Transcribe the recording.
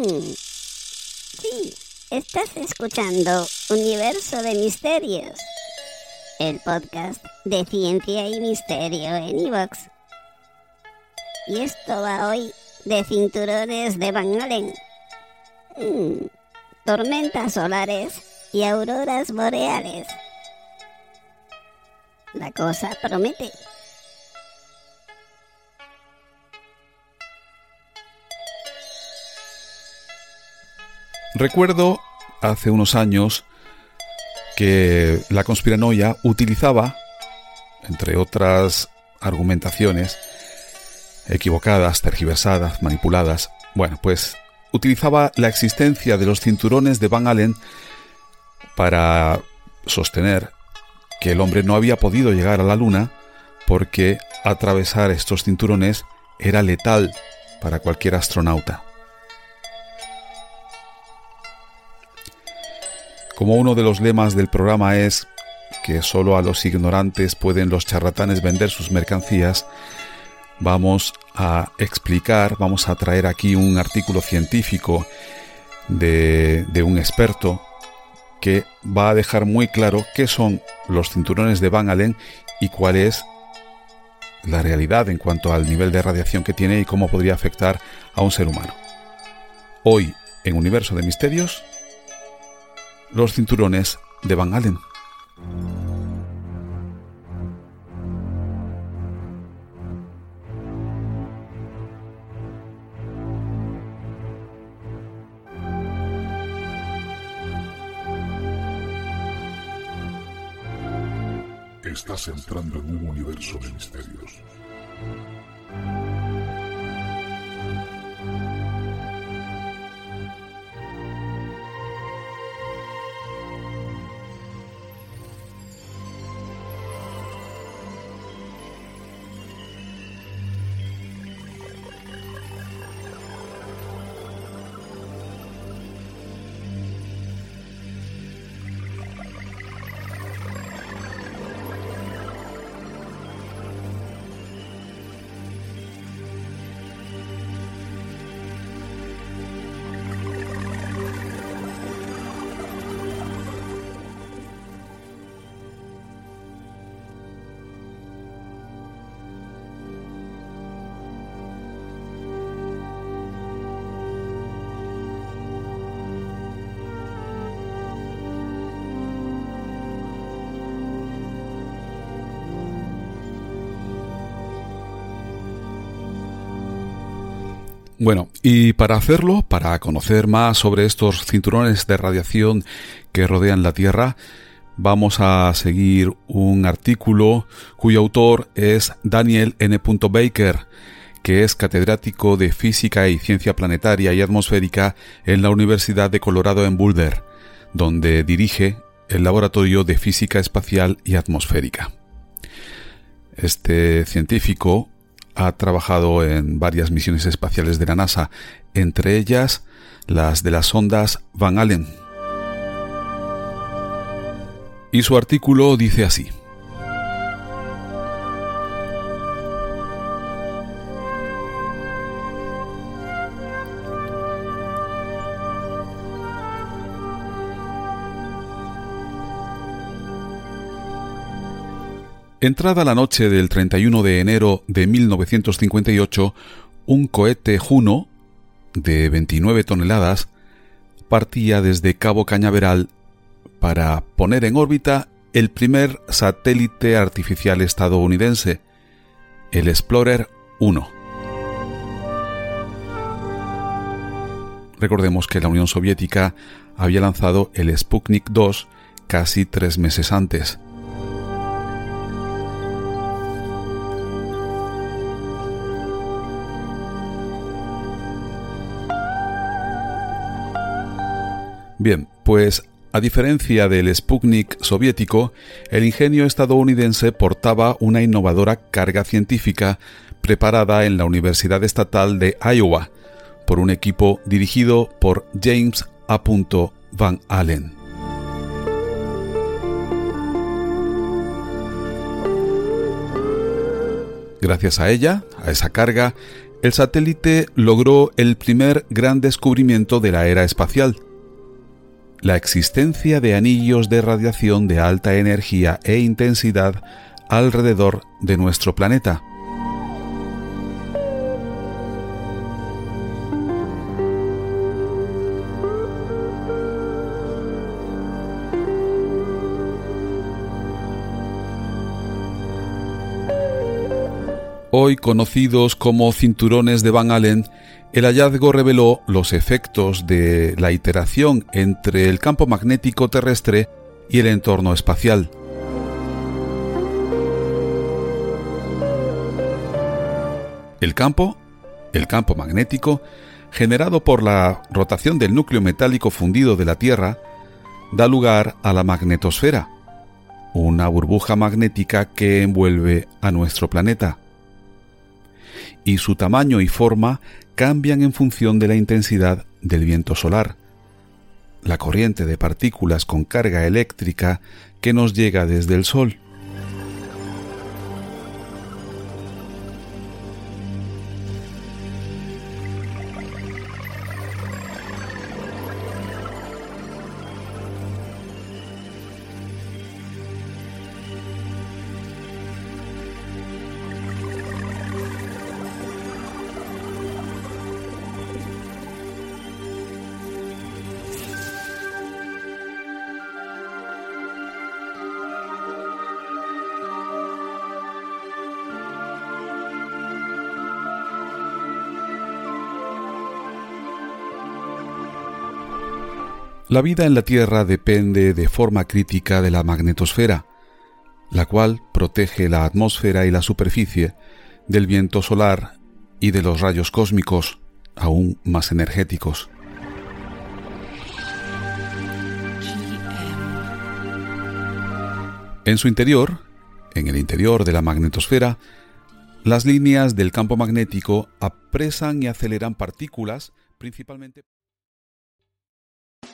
Sí, estás escuchando Universo de Misterios, el podcast de ciencia y misterio en Evox. Y esto va hoy de cinturones de Van Allen, mm. tormentas solares y auroras boreales. La cosa promete. Recuerdo hace unos años que la conspiranoia utilizaba, entre otras argumentaciones equivocadas, tergiversadas, manipuladas, bueno, pues utilizaba la existencia de los cinturones de Van Allen para sostener que el hombre no había podido llegar a la Luna porque atravesar estos cinturones era letal para cualquier astronauta. Como uno de los lemas del programa es que solo a los ignorantes pueden los charlatanes vender sus mercancías, vamos a explicar, vamos a traer aquí un artículo científico de, un experto que va a dejar muy claro qué son los cinturones de Van Allen y cuál es la realidad en cuanto al nivel de radiación que tiene y cómo podría afectar a un ser humano. Hoy, en Universo de Misterios, los cinturones de Van Allen. Estás entrando en un universo de misterios. Bueno, y para hacerlo, para conocer más sobre estos cinturones de radiación que rodean la Tierra, vamos a seguir un artículo cuyo autor es Daniel N. Baker, que es catedrático de Física y Ciencia Planetaria y Atmosférica en la Universidad de Colorado en Boulder, donde dirige el Laboratorio de Física Espacial y Atmosférica. Este científico ha trabajado en varias misiones espaciales de la NASA, entre ellas las de las sondas Van Allen. Y su artículo dice así. Entrada la noche del 31 de enero de 1958, un cohete Juno de 29 toneladas partía desde Cabo Cañaveral para poner en órbita el primer satélite artificial estadounidense, el Explorer 1. Recordemos que la Unión Soviética había lanzado el Sputnik 2 casi tres meses antes. Bien, pues a diferencia del Sputnik soviético, el ingenio estadounidense portaba una innovadora carga científica preparada en la Universidad Estatal de Iowa por un equipo dirigido por James A. Van Allen. Gracias a ella, a esa carga, el satélite logró el primer gran descubrimiento de la era espacial, la existencia de anillos de radiación de alta energía e intensidad alrededor de nuestro planeta. Hoy conocidos como cinturones de Van Allen, el hallazgo reveló los efectos de la iteración entre el campo magnético terrestre y el entorno espacial. El campo, el campo magnético, generado por la rotación del núcleo metálico fundido de la Tierra, da lugar a la magnetosfera, una burbuja magnética que envuelve a nuestro planeta y su tamaño y forma cambian en función de la intensidad del viento solar, la corriente de partículas con carga eléctrica que nos llega desde el Sol. La vida en la Tierra depende de forma crítica de la magnetosfera, la cual protege la atmósfera y la superficie del viento solar y de los rayos cósmicos aún más energéticos. En su interior, en el interior de la magnetosfera, las líneas del campo magnético apresan y aceleran partículas, principalmente